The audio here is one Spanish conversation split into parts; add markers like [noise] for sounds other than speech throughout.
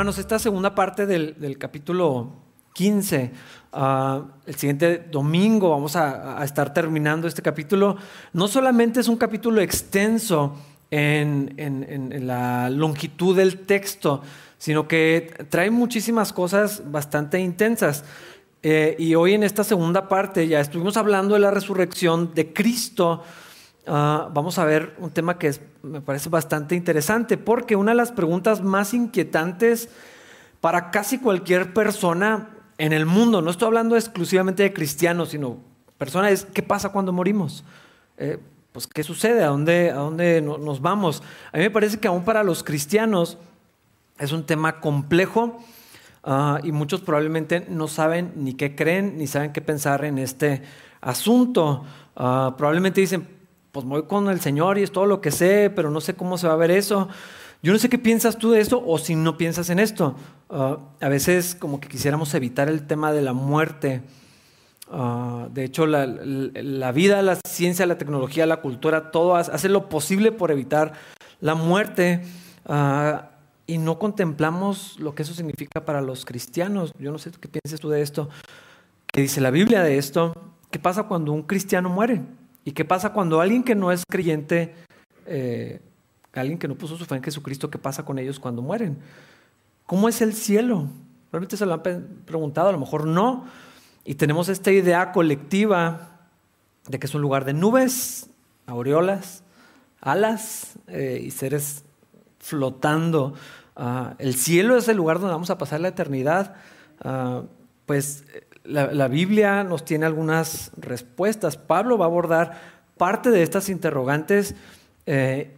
Hermanos, esta segunda parte del, capítulo 15, ah, el siguiente domingo vamos a, estar terminando este capítulo. No solamente es un capítulo extenso en, la longitud del texto, sino que trae muchísimas cosas bastante intensas. Eh, y hoy en esta segunda parte ya estuvimos hablando de la resurrección de Cristo. Ah, vamos a ver un tema que me parece bastante interesante, porque una de las preguntas más inquietantes para casi cualquier persona en el mundo, no estoy hablando exclusivamente de cristianos, sino personas, es ¿qué pasa cuando morimos? Eh, pues ¿qué sucede? ¿A dónde, a dónde nos vamos? A mí me parece que aún para los cristianos es un tema complejo ah, y muchos probablemente no saben ni qué creen, ni saben qué pensar en este asunto. Ah, probablemente dicen, pues voy con el Señor y es todo lo que sé, pero no sé cómo se va a ver eso. Yo no sé qué piensas tú de esto o si no piensas en esto. Ah, a veces como que quisiéramos evitar el tema de la muerte. Ah, de hecho, la, vida, la ciencia, la tecnología, la cultura, todo hace lo posible por evitar la muerte. Ah, y no contemplamos lo que eso significa para los cristianos. Yo no sé qué piensas tú de esto. ¿Qué dice la Biblia de esto? ¿Qué pasa cuando un cristiano muere? ¿Y qué pasa cuando alguien que no es creyente, eh, alguien que no puso su fe en Jesucristo, qué pasa con ellos cuando mueren? ¿Cómo es el cielo? Realmente se lo han preguntado, a lo mejor no. Y tenemos esta idea colectiva de que es un lugar de nubes, aureolas, alas eh, y seres flotando. Ah, el cielo es el lugar donde vamos a pasar la eternidad. Ah, pues la, Biblia nos tiene algunas respuestas. Pablo va a abordar parte de estas interrogantes eh,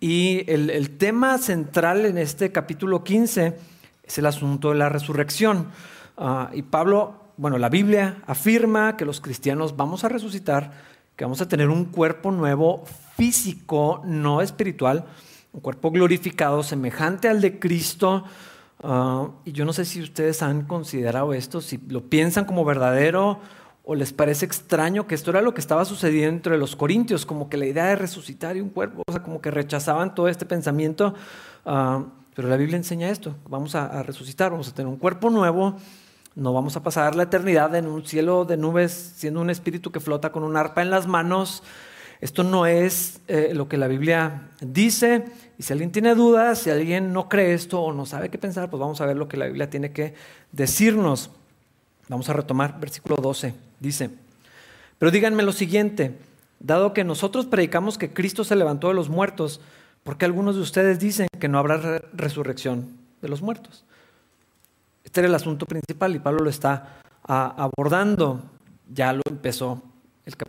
y el, tema central en este capítulo 15 es el asunto de la resurrección. Ah, y Pablo, bueno, la Biblia afirma que los cristianos vamos a resucitar, que vamos a tener un cuerpo nuevo físico, no espiritual, un cuerpo glorificado, semejante al de Cristo. Ah, y yo no sé si ustedes han considerado esto, si lo piensan como verdadero o les parece extraño que esto era lo que estaba sucediendo entre los corintios, como que la idea de resucitar y un cuerpo, o sea, como que rechazaban todo este pensamiento. Ah, pero la Biblia enseña esto, vamos a, resucitar, vamos a tener un cuerpo nuevo, no vamos a pasar la eternidad en un cielo de nubes siendo un espíritu que flota con un arpa en las manos. Esto no es eh, lo que la Biblia dice. Y si alguien tiene dudas, si alguien no cree esto o no sabe qué pensar, pues vamos a ver lo que la Biblia tiene que decirnos. Vamos a retomar versículo 12. Dice, pero díganme lo siguiente, dado que nosotros predicamos que Cristo se levantó de los muertos, ¿por qué algunos de ustedes dicen que no habrá resurrección de los muertos? Este era el asunto principal y Pablo lo está abordando. Ya lo empezó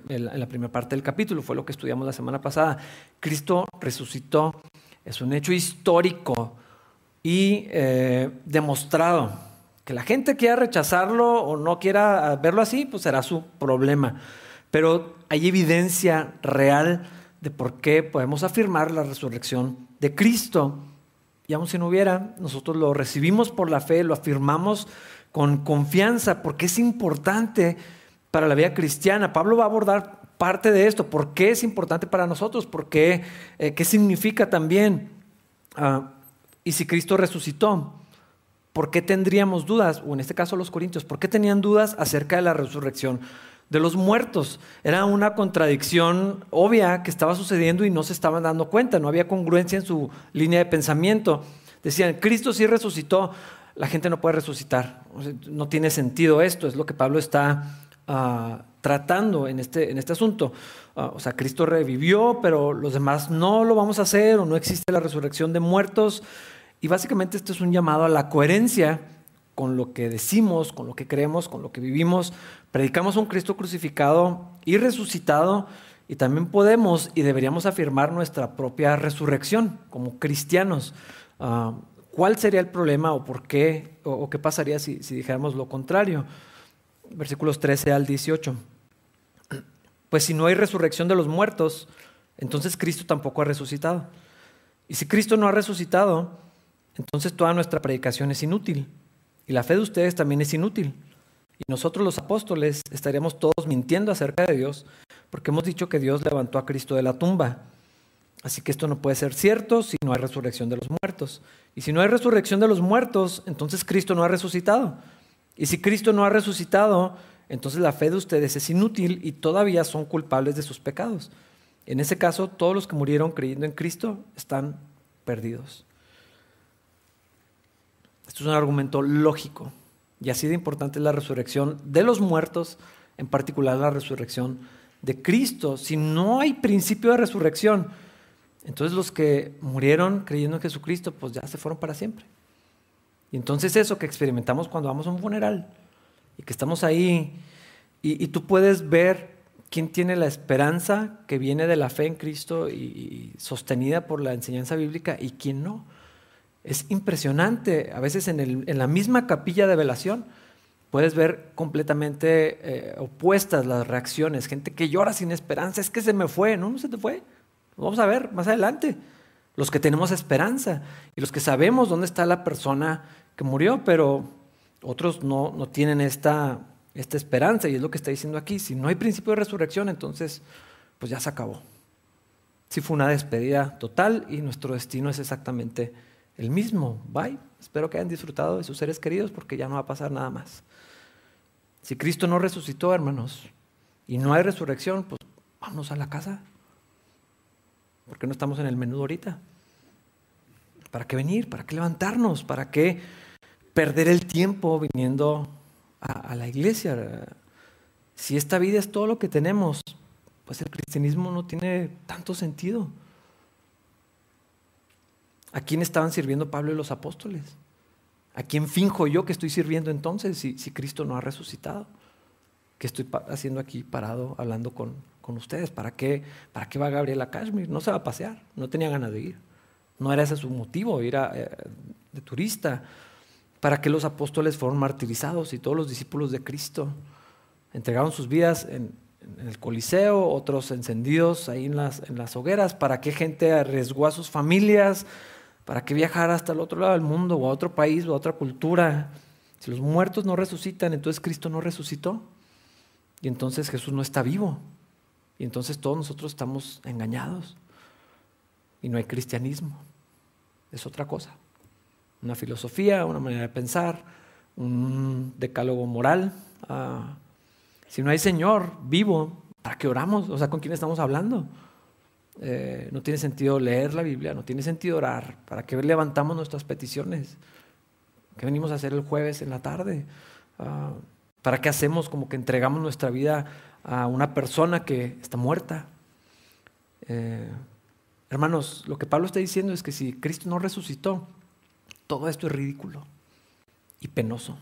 en la primera parte del capítulo, fue lo que estudiamos la semana pasada. Cristo resucitó es un hecho histórico y eh, demostrado. Que la gente quiera rechazarlo o no quiera verlo así, pues será su problema. Pero hay evidencia real de por qué podemos afirmar la resurrección de Cristo. Y aun si no hubiera, nosotros lo recibimos por la fe, lo afirmamos con confianza, porque es importante para la vida cristiana. Pablo va a abordar parte de esto. ¿Por qué es importante para nosotros? ¿Por qué? Eh, ¿Qué significa también? Ah, y si Cristo resucitó, ¿por qué tendríamos dudas? O en este caso los corintios, ¿por qué tenían dudas acerca de la resurrección de los muertos? Era una contradicción obvia que estaba sucediendo y no se estaban dando cuenta, no había congruencia en su línea de pensamiento. Decían, Cristo sí resucitó, la gente no puede resucitar. No tiene sentido esto, es lo que Pablo está Ah, tratando en este, en este asunto. Ah, o sea, Cristo revivió, pero los demás no lo vamos a hacer o no existe la resurrección de muertos. Y básicamente esto es un llamado a la coherencia con lo que decimos, con lo que creemos, con lo que vivimos. Predicamos a un Cristo crucificado y resucitado y también podemos y deberíamos afirmar nuestra propia resurrección como cristianos. Ah, ¿Cuál sería el problema o por qué o, qué pasaría si dijéramos lo contrario? Versículos 13 al 18. Pues si no hay resurrección de los muertos, entonces Cristo tampoco ha resucitado. Y si Cristo no ha resucitado, entonces toda nuestra predicación es inútil. Y la fe de ustedes también es inútil. Y nosotros los apóstoles estaríamos todos mintiendo acerca de Dios, porque hemos dicho que Dios levantó a Cristo de la tumba. Así que esto no puede ser cierto si no hay resurrección de los muertos. Y si no hay resurrección de los muertos, entonces Cristo no ha resucitado. Y si Cristo no ha resucitado, entonces la fe de ustedes es inútil y todavía son culpables de sus pecados. En ese caso, todos los que murieron creyendo en Cristo están perdidos. Esto es un argumento lógico. Y así de importante es la resurrección de los muertos, en particular la resurrección de Cristo. Si no hay principio de resurrección, entonces los que murieron creyendo en Jesucristo, pues ya se fueron para siempre. Y entonces eso que experimentamos cuando vamos a un funeral y que estamos ahí y, tú puedes ver quién tiene la esperanza que viene de la fe en Cristo y, sostenida por la enseñanza bíblica y quién no. Es impresionante, a veces en, la misma capilla de velación puedes ver completamente eh, opuestas las reacciones, gente que llora sin esperanza, es que se me fue, no, no se te fue, Vamos a ver más adelante. Los que tenemos esperanza y los que sabemos dónde está la persona que murió, pero otros no, no tienen esta, esta esperanza y es lo que está diciendo aquí. Si no hay principio de resurrección, entonces pues ya se acabó. Si fue una despedida total y nuestro destino es exactamente el mismo. Bye. Espero que hayan disfrutado de sus seres queridos porque ya no va a pasar nada más. Si Cristo no resucitó, hermanos, y no hay resurrección, pues vamos a la casa. ¿Por qué no estamos en el menudo ahorita? ¿Para qué venir? ¿Para qué levantarnos? ¿Para qué perder el tiempo viniendo a, la iglesia? Si esta vida es todo lo que tenemos, pues el cristianismo no tiene tanto sentido. ¿A quién estaban sirviendo Pablo y los apóstoles? ¿A quién finjo yo que estoy sirviendo entonces si, si Cristo no ha resucitado? ¿Qué estoy haciendo aquí parado hablando con, con ustedes. ¿Para qué, ¿Para qué va Gabriel a Kashmir? No se va a pasear, no tenía ganas de ir. No era ese su motivo, ir eh, de turista. ¿Para qué los apóstoles fueron martirizados y todos los discípulos de Cristo entregaron sus vidas en, el Coliseo, otros encendidos ahí en las, en las hogueras? ¿Para qué gente arriesgó a sus familias? ¿Para qué viajar hasta el otro lado del mundo o a otro país o a otra cultura? Si los muertos no resucitan, entonces Cristo no resucitó. Y entonces Jesús no está vivo. Y entonces todos nosotros estamos engañados. Y no hay cristianismo. Es otra cosa. Una filosofía, una manera de pensar, un decálogo moral. Ah, si no hay Señor vivo, ¿para qué oramos? O sea, ¿con quién estamos hablando? Eh, no tiene sentido leer la Biblia, no tiene sentido orar. ¿Para qué levantamos nuestras peticiones? ¿Qué venimos a hacer el jueves en la tarde? Ah, ¿Para qué hacemos como que entregamos nuestra vida a una persona que está muerta. Eh, hermanos, lo que Pablo está diciendo es que si Cristo no resucitó, todo esto es ridículo y penoso.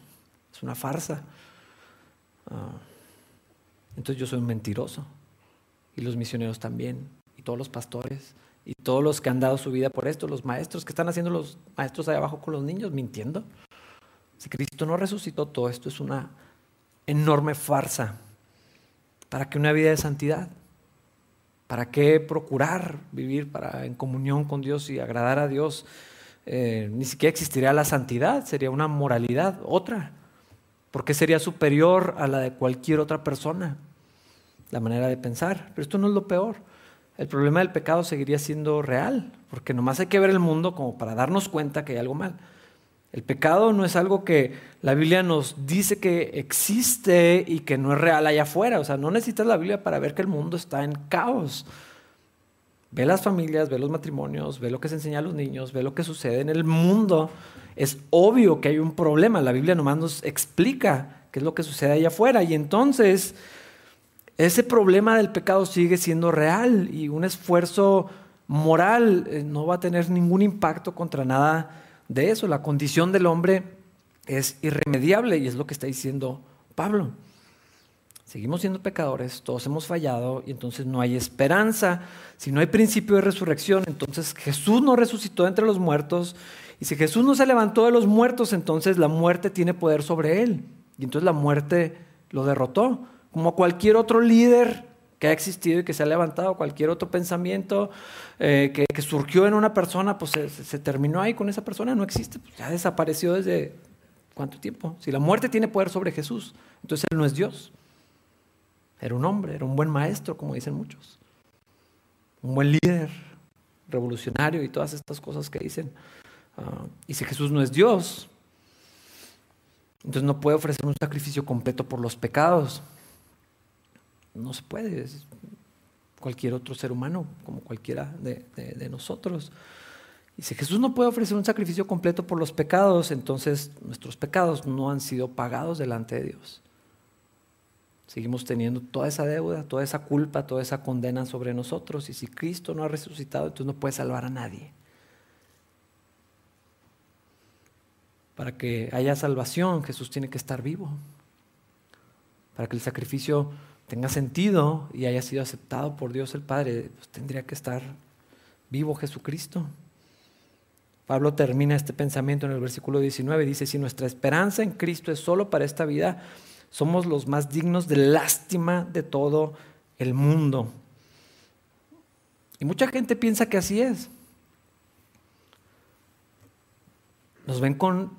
Es una farsa. Ah, entonces yo soy un mentiroso. Y los misioneros también. Y todos los pastores. Y todos los que han dado su vida por esto. Los maestros que están haciendo los maestros ahí abajo con los niños mintiendo. Si Cristo no resucitó, todo esto es una enorme farsa. ¿Para qué una vida de santidad? ¿Para qué procurar vivir para, en comunión con Dios y agradar a Dios? Eh, ni siquiera existiría la santidad, sería una moralidad, otra. Porque sería superior a la de cualquier otra persona, la manera de pensar. Pero esto no es lo peor. El problema del pecado seguiría siendo real, porque nomás hay que ver el mundo como para darnos cuenta que hay algo mal. El pecado no es algo que la Biblia nos dice que existe y que no es real allá afuera. O sea, no necesitas la Biblia para ver que el mundo está en caos. Ve las familias, ve los matrimonios, ve lo que se enseña a los niños, ve lo que sucede en el mundo. Es obvio que hay un problema. La Biblia nomás nos explica qué es lo que sucede allá afuera. Y entonces, ese problema del pecado sigue siendo real y un esfuerzo moral eh, no va a tener ningún impacto contra nada de eso. La condición del hombre es irremediable y es lo que está diciendo Pablo. Seguimos siendo pecadores, todos hemos fallado y entonces no hay esperanza. Si no hay principio de resurrección, entonces Jesús no resucitó entre los muertos. Y si Jesús no se levantó de los muertos, entonces la muerte tiene poder sobre él. Y entonces la muerte lo derrotó. Como cualquier otro líder que ha existido y que se ha levantado, cualquier otro pensamiento eh, que, surgió en una persona, pues se, terminó ahí con esa persona, no existe, pues ya desapareció desde cuánto tiempo. Si la muerte tiene poder sobre Jesús, entonces Él no es Dios. Era un hombre, era un buen maestro, como dicen muchos. Un buen líder, revolucionario y todas estas cosas que dicen. Ah, y si Jesús no es Dios, entonces no puede ofrecer un sacrificio completo por los pecados. No se puede. Es cualquier otro ser humano, como cualquiera de nosotros. Y si Jesús no puede ofrecer un sacrificio completo por los pecados, entonces nuestros pecados no han sido pagados delante de Dios. Seguimos teniendo toda esa deuda, toda esa culpa, toda esa condena sobre nosotros. Y si Cristo no ha resucitado, entonces no puede salvar a nadie. Para que haya salvación, Jesús tiene que estar vivo. Para que el sacrificio tenga sentido y haya sido aceptado por Dios el Padre, pues tendría que estar vivo Jesucristo. Pablo termina este pensamiento en el versículo 19. Dice, si nuestra esperanza en Cristo es solo para esta vida, somos los más dignos de lástima de todo el mundo. Y mucha gente piensa que así es. Nos ven con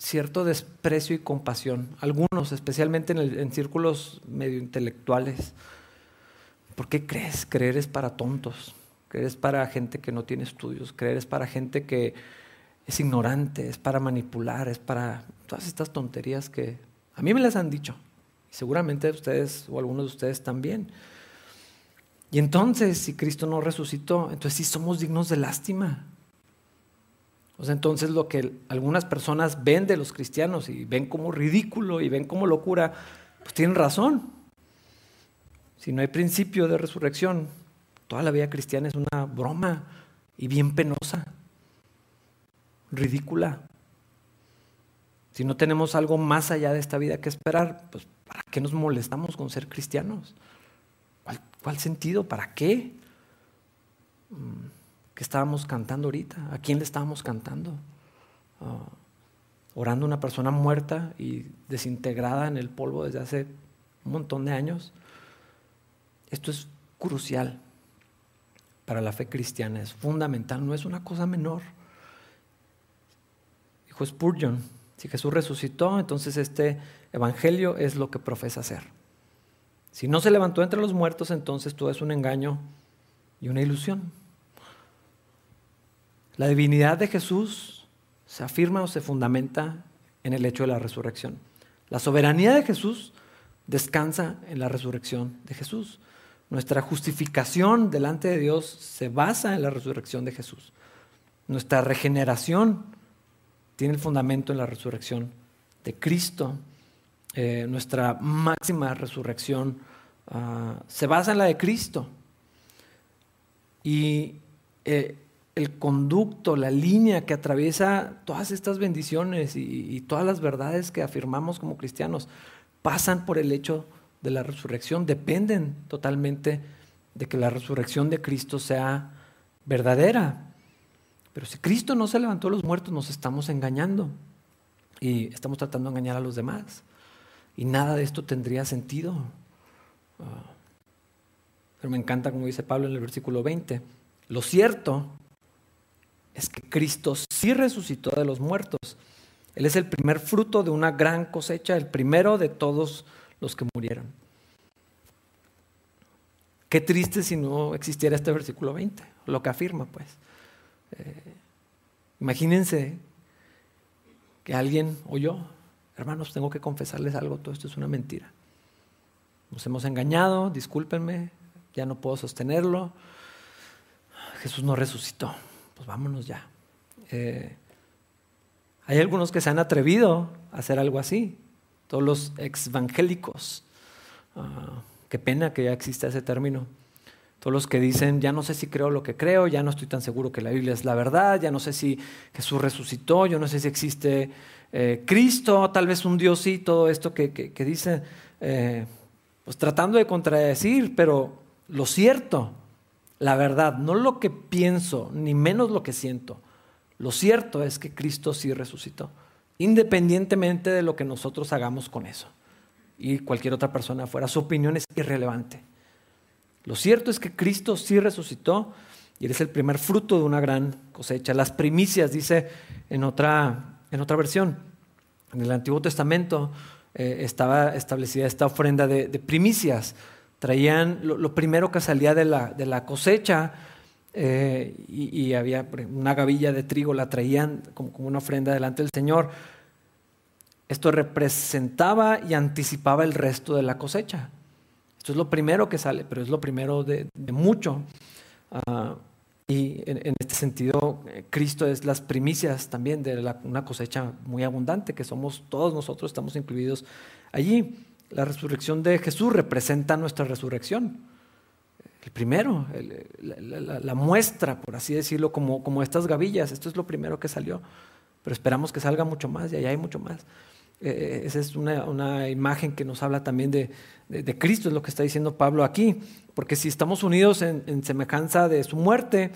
cierto desprecio y compasión, algunos, especialmente en, círculos medio intelectuales. ¿Por qué crees? Creer es para tontos. Creer es para gente que no tiene estudios, creer es para gente que es ignorante, es para manipular, es para todas estas tonterías que a mí me las han dicho. Y seguramente ustedes o algunos de ustedes también. Y entonces, si Cristo no resucitó, entonces sí somos dignos de lástima. O entonces lo que algunas personas ven de los cristianos y ven como ridículo y ven como locura, pues tienen razón. Si no hay principio de resurrección, Toda la vida cristiana es una broma y bien penosa, ridícula. Si no tenemos algo más allá de esta vida que esperar, pues ¿para qué nos molestamos con ser cristianos? ¿Cuál, sentido? ¿Para qué? Mm, ¿Qué estábamos cantando ahorita? ¿A quién le estábamos cantando? Ah, orando a una persona muerta y desintegrada en el polvo desde hace un montón de años. Esto es crucial para la fe cristiana, es fundamental, no es una cosa menor. Dijo Spurgeon, si Jesús resucitó, entonces este evangelio es lo que profesa ser. Si no se levantó entre los muertos, entonces todo es un engaño y una ilusión. La divinidad de Jesús se afirma o se fundamenta en el hecho de la resurrección. La soberanía de Jesús descansa en la resurrección de Jesús. Nuestra justificación delante de Dios se basa en la resurrección de Jesús. Nuestra regeneración tiene el fundamento en la resurrección de Cristo. Eh, nuestra máxima resurrección ah, se basa en la de Cristo. Y eh, el conducto, la línea que atraviesa todas estas bendiciones y, todas las verdades que afirmamos como cristianos pasan por el hecho de la resurrección dependen totalmente de que la resurrección de Cristo sea verdadera. Pero si Cristo no se levantó de los muertos, nos estamos engañando y estamos tratando de engañar a los demás. Y nada de esto tendría sentido. Ah, pero me encanta como dice Pablo en el versículo 20. Lo cierto es que Cristo sí resucitó de los muertos. Él es el primer fruto de una gran cosecha, el primero de todos los que murieron. Qué triste si no existiera este versículo 20, lo que afirma, pues. Eh, imagínense que alguien o yo, hermanos, tengo que confesarles algo, todo esto es una mentira. Nos hemos engañado, discúlpenme, ya no puedo sostenerlo. Jesús no resucitó, pues vámonos ya. Eh, hay algunos que se han atrevido a hacer algo así, todos los evangélicos. Ah, qué pena que ya exista ese término. Todos los que dicen, ya no sé si creo lo que creo, ya no estoy tan seguro que la Biblia es la verdad, ya no sé si Jesús resucitó, yo no sé si existe eh, Cristo, tal vez un Dios sí, todo esto que, que, dice, eh, pues tratando de contradecir, pero lo cierto, la verdad, no lo que pienso, ni menos lo que siento, lo cierto es que Cristo sí resucitó independientemente de lo que nosotros hagamos con eso y cualquier otra persona fuera. Su opinión es irrelevante. Lo cierto es que Cristo sí resucitó y eres el primer fruto de una gran cosecha. Las primicias, dice en otra, en otra versión. En el Antiguo Testamento eh, estaba establecida esta ofrenda de, primicias. Traían lo, primero que salía de la, de la cosecha eh, y, había una gavilla de trigo, la traían como, como una ofrenda delante del Señor. Esto representaba y anticipaba el resto de la cosecha. Esto es lo primero que sale, pero es lo primero de, mucho. Ah, y en, este sentido, eh, Cristo es las primicias también de una cosecha muy abundante, que somos todos nosotros, estamos incluidos allí. La resurrección de Jesús representa nuestra resurrección. El primero, la, muestra, por así decirlo, como, estas gavillas. Esto es lo primero que salió, pero esperamos que salga mucho más y allá hay mucho más. Eh, esa es una, imagen que nos habla también de, Cristo, es lo que está diciendo Pablo aquí, porque si estamos unidos en, semejanza de su muerte,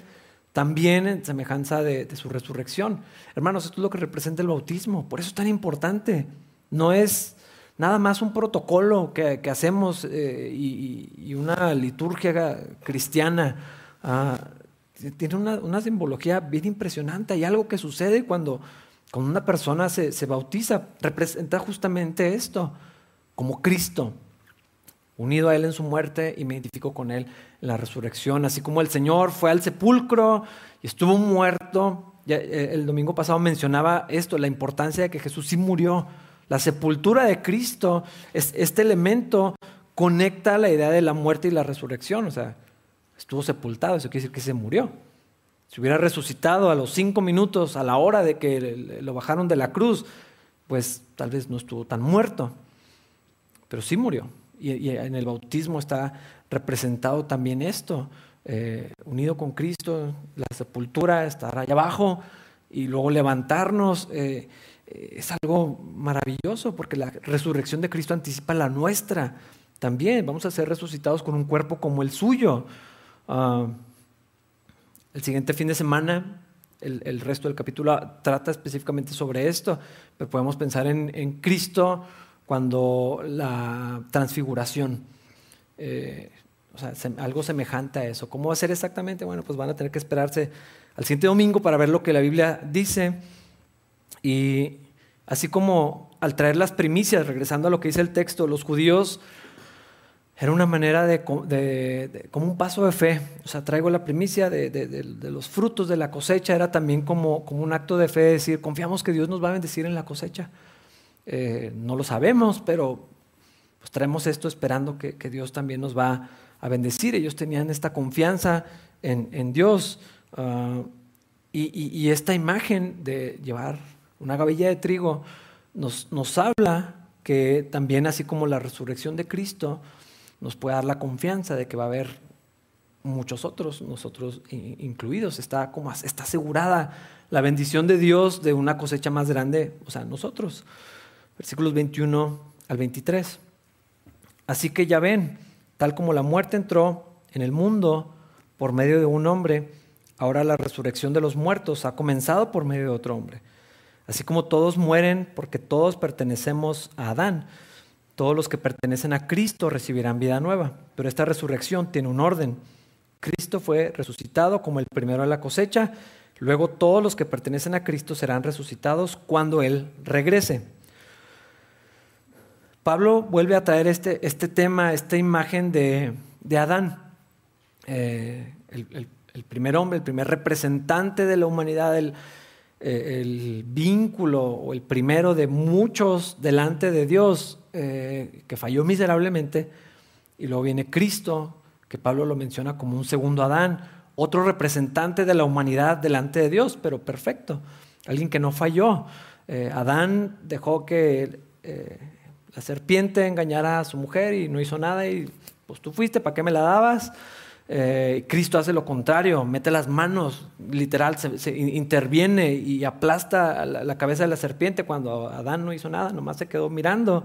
también en semejanza de, su resurrección. Hermanos, esto es lo que representa el bautismo, por eso es tan importante. No es nada más un protocolo que, hacemos eh, y, una liturgia cristiana. Ah, tiene una, simbología bien impresionante. Hay algo que sucede cuando cuando una persona se, bautiza, representa justamente esto, como Cristo, unido a Él en su muerte y me identifico con Él en la resurrección. Así como el Señor fue al sepulcro y estuvo muerto. Eh, el domingo pasado mencionaba esto, la importancia de que Jesús sí murió. La sepultura de Cristo, este elemento conecta la idea de la muerte y la resurrección. O sea, estuvo sepultado, eso quiere decir que se murió. Si hubiera resucitado a los cinco minutos, a la hora de que lo bajaron de la cruz, pues tal vez no estuvo tan muerto, pero sí murió. Y, en el bautismo está representado también esto, eh, unido con Cristo, la sepultura, estar allá abajo y luego levantarnos. Eh, es algo maravilloso porque la resurrección de Cristo anticipa la nuestra también. Vamos a ser resucitados con un cuerpo como el suyo. Ah, el siguiente fin de semana, el, resto del capítulo trata específicamente sobre esto, pero podemos pensar en, Cristo cuando la transfiguración, eh, o sea, algo semejante a eso. ¿Cómo va a ser exactamente? Bueno, pues van a tener que esperarse al siguiente domingo para ver lo que la Biblia dice. Y así como al traer las primicias, regresando a lo que dice el texto, los judíos era una manera de, como un paso de fe. O sea, traigo la primicia de, los frutos de la cosecha. Era también como, como un acto de fe, decir, confiamos que Dios nos va a bendecir en la cosecha. Eh, no lo sabemos, pero pues traemos esto esperando que, Dios también nos va a bendecir. Ellos tenían esta confianza en, Dios. Ah, y, esta imagen de llevar una gavilla de trigo nos, nos habla que también así como la resurrección de Cristo, nos puede dar la confianza de que va a haber muchos otros, nosotros incluidos. Está, como, está asegurada la bendición de Dios de una cosecha más grande, o sea, nosotros. Versículos 21 al 23. Así que ya ven, tal como la muerte entró en el mundo por medio de un hombre, ahora la resurrección de los muertos ha comenzado por medio de otro hombre. Así como todos mueren porque todos pertenecemos a Adán. Todos los que pertenecen a Cristo recibirán vida nueva, pero esta resurrección tiene un orden. Cristo fue resucitado como el primero de la cosecha, luego todos los que pertenecen a Cristo serán resucitados cuando Él regrese. Pablo vuelve a traer este, este tema, esta imagen de, Adán, eh, el, primer hombre, el primer representante de la humanidad, el, eh, el vínculo o el primero de muchos delante de Dios, eh, que falló miserablemente, y luego viene Cristo, que Pablo lo menciona como un segundo Adán, otro representante de la humanidad delante de Dios, pero perfecto, alguien que no falló. Eh, Adán dejó que la serpiente engañara a su mujer y no hizo nada y pues tú fuiste, ¿para qué me la dabas? Cristo hace lo contrario, mete las manos, literal, se, interviene y aplasta la, cabeza de la serpiente cuando Adán no hizo nada, nomás se quedó mirando.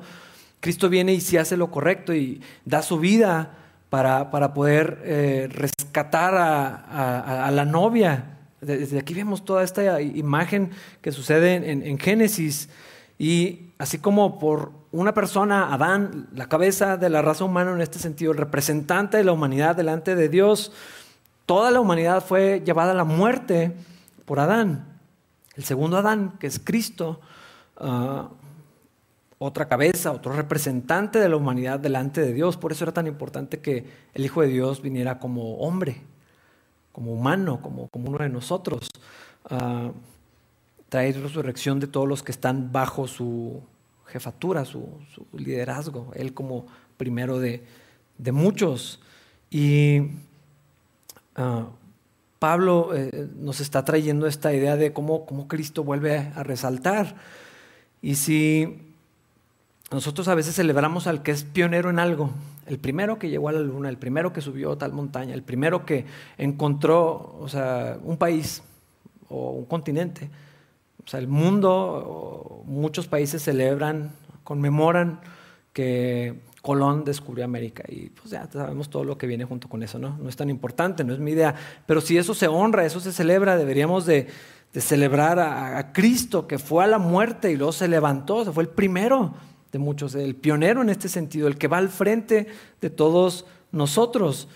Cristo viene y se hace lo correcto y da su vida para, para poder eh, rescatar a, la novia. Desde aquí vemos toda esta imagen que sucede en, Génesis. Y así como por una persona, Adán, la cabeza de la raza humana en este sentido, el representante de la humanidad delante de Dios, toda la humanidad fue llevada a la muerte por Adán. El segundo Adán, que es Cristo, ah, otra cabeza, otro representante de la humanidad delante de Dios. Por eso era tan importante que el Hijo de Dios viniera como hombre, como humano, como, uno de nosotros. Uh, traer resurrección de todos los que están bajo su jefatura, su, liderazgo, él como primero de, muchos. Y uh, Pablo eh, nos está trayendo esta idea de cómo, cómo Cristo vuelve a resaltar. Y si nosotros a veces celebramos al que es pionero en algo, el primero que llegó a la luna, el primero que subió a tal montaña, el primero que encontró, o sea, un país o un continente. O sea, el mundo, muchos países celebran, conmemoran que Colón descubrió América y pues ya sabemos todo lo que viene junto con eso, ¿no? No es tan importante, no es mi idea, pero si eso se honra, eso se celebra, deberíamos de, celebrar a, Cristo que fue a la muerte y luego se levantó, se fue el primero de muchos, el pionero en este sentido, el que va al frente de todos nosotros.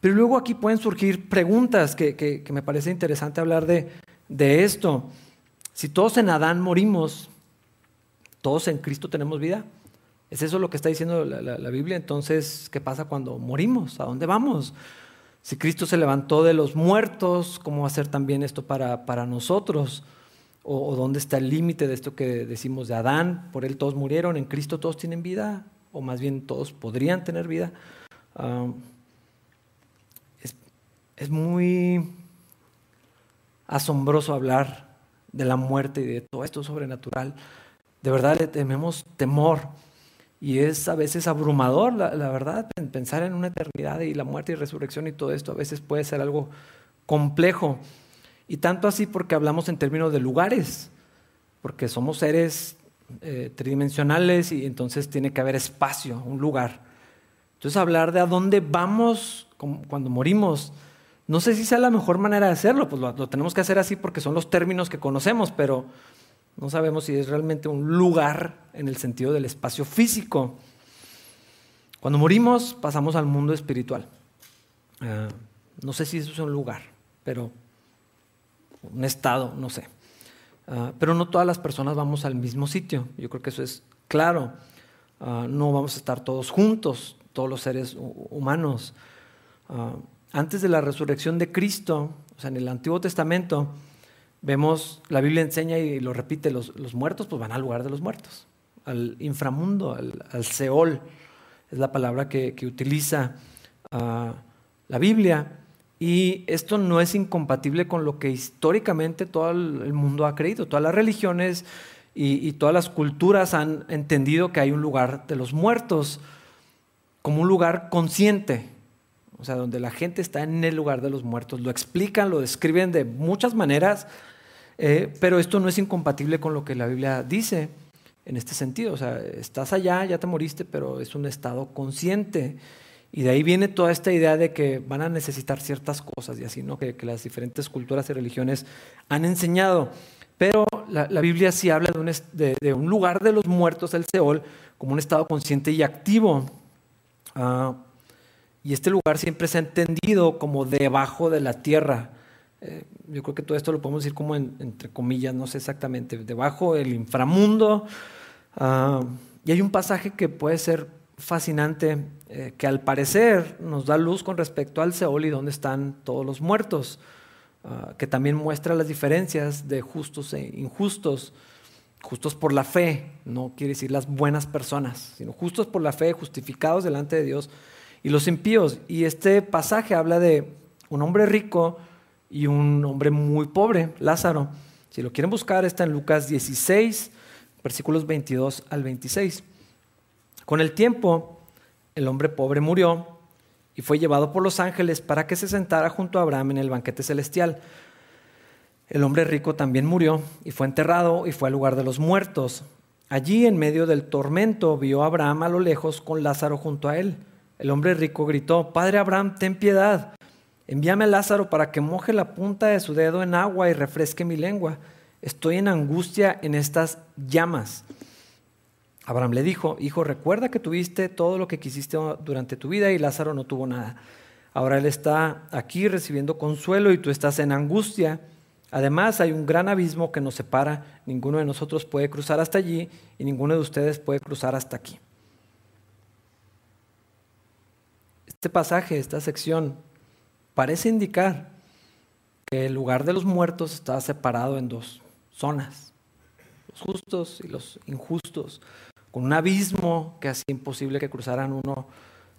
Pero luego aquí pueden surgir preguntas que, me parece interesante hablar de, esto. Si todos en Adán morimos, todos en Cristo tenemos vida. ¿Es eso lo que está diciendo la, Biblia? Entonces, ¿qué pasa cuando morimos? ¿A dónde vamos? Si Cristo se levantó de los muertos, ¿cómo va a ser también esto para, para nosotros? o, dónde está el límite de esto que decimos de Adán, por él todos murieron, en Cristo todos tienen vida, o más bien todos podrían tener vida. Ah, es, muy asombroso hablar de la muerte y de todo esto sobrenatural. De verdad le tememos temor. Y es a veces abrumador, la, verdad, pensar en una eternidad y la muerte y resurrección y todo esto a veces puede ser algo complejo. Y tanto así porque hablamos en términos de lugares, porque somos seres eh, tridimensionales y entonces tiene que haber espacio, un lugar. Entonces hablar de a dónde vamos cuando morimos, no sé si sea la mejor manera de hacerlo, pues lo, lo tenemos que hacer así porque son los términos que conocemos, pero no sabemos si es realmente un lugar en el sentido del espacio físico. Cuando morimos pasamos al mundo espiritual. Ah, no sé si eso es un lugar, pero un estado, no sé. Ah, pero no todas las personas vamos al mismo sitio, yo creo que eso es claro. Ah, no vamos a estar todos juntos, todos los seres humanos. Antes de la resurrección de Cristo, o sea, en el Antiguo Testamento, vemos, la Biblia enseña y lo repite, los, muertos pues van al lugar de los muertos, al inframundo, al, Seol, es la palabra que, que utiliza la Biblia. Y esto no es incompatible con lo que históricamente todo el mundo ha creído. Todas las religiones y, todas las culturas han entendido que hay un lugar de los muertos como un lugar consciente, o sea, donde la gente está en el lugar de los muertos. Lo explican, lo describen de muchas maneras, eh, pero esto no es incompatible con lo que la Biblia dice en este sentido. O sea, estás allá, ya te moriste, pero es un estado consciente. Y de ahí viene toda esta idea de que van a necesitar ciertas cosas y así, ¿no? que, las diferentes culturas y religiones han enseñado. Pero la, Biblia sí habla de un, lugar de los muertos, el Seol, como un estado consciente y activo. Ah, y este lugar siempre se ha entendido como debajo de la tierra. Eh, yo creo que todo esto lo podemos decir como entre comillas, no sé exactamente, debajo del inframundo. Ah, y hay un pasaje que puede ser fascinante eh, que al parecer nos da luz con respecto al Seol y dónde están todos los muertos, ah, que también muestra las diferencias de justos e injustos. Justos por la fe, no quiere decir las buenas personas, sino justos por la fe, justificados delante de Dios, y los impíos. Y este pasaje habla de un hombre rico y un hombre muy pobre, Lázaro. Si lo quieren buscar, está en Lucas 16, versículos 22 al 26. Con el tiempo, el hombre pobre murió y fue llevado por los ángeles para que se sentara junto a Abraham en el banquete celestial. El hombre rico también murió y fue enterrado y fue al lugar de los muertos. Allí, en medio del tormento, vio a Abraham a lo lejos con Lázaro junto a él. El hombre rico gritó, Padre Abraham, ten piedad. Envíame a Lázaro para que moje la punta de su dedo en agua y refresque mi lengua. Estoy en angustia en estas llamas. Abraham le dijo, hijo, recuerda que tuviste todo lo que quisiste durante tu vida y Lázaro no tuvo nada. Ahora él está aquí recibiendo consuelo y tú estás en angustia. Además hay un gran abismo que nos separa. Ninguno de nosotros puede cruzar hasta allí y ninguno de ustedes puede cruzar hasta aquí. Este pasaje, esta sección, parece indicar que el lugar de los muertos está separado en dos zonas, los justos y los injustos, con un abismo que hacía imposible que cruzaran uno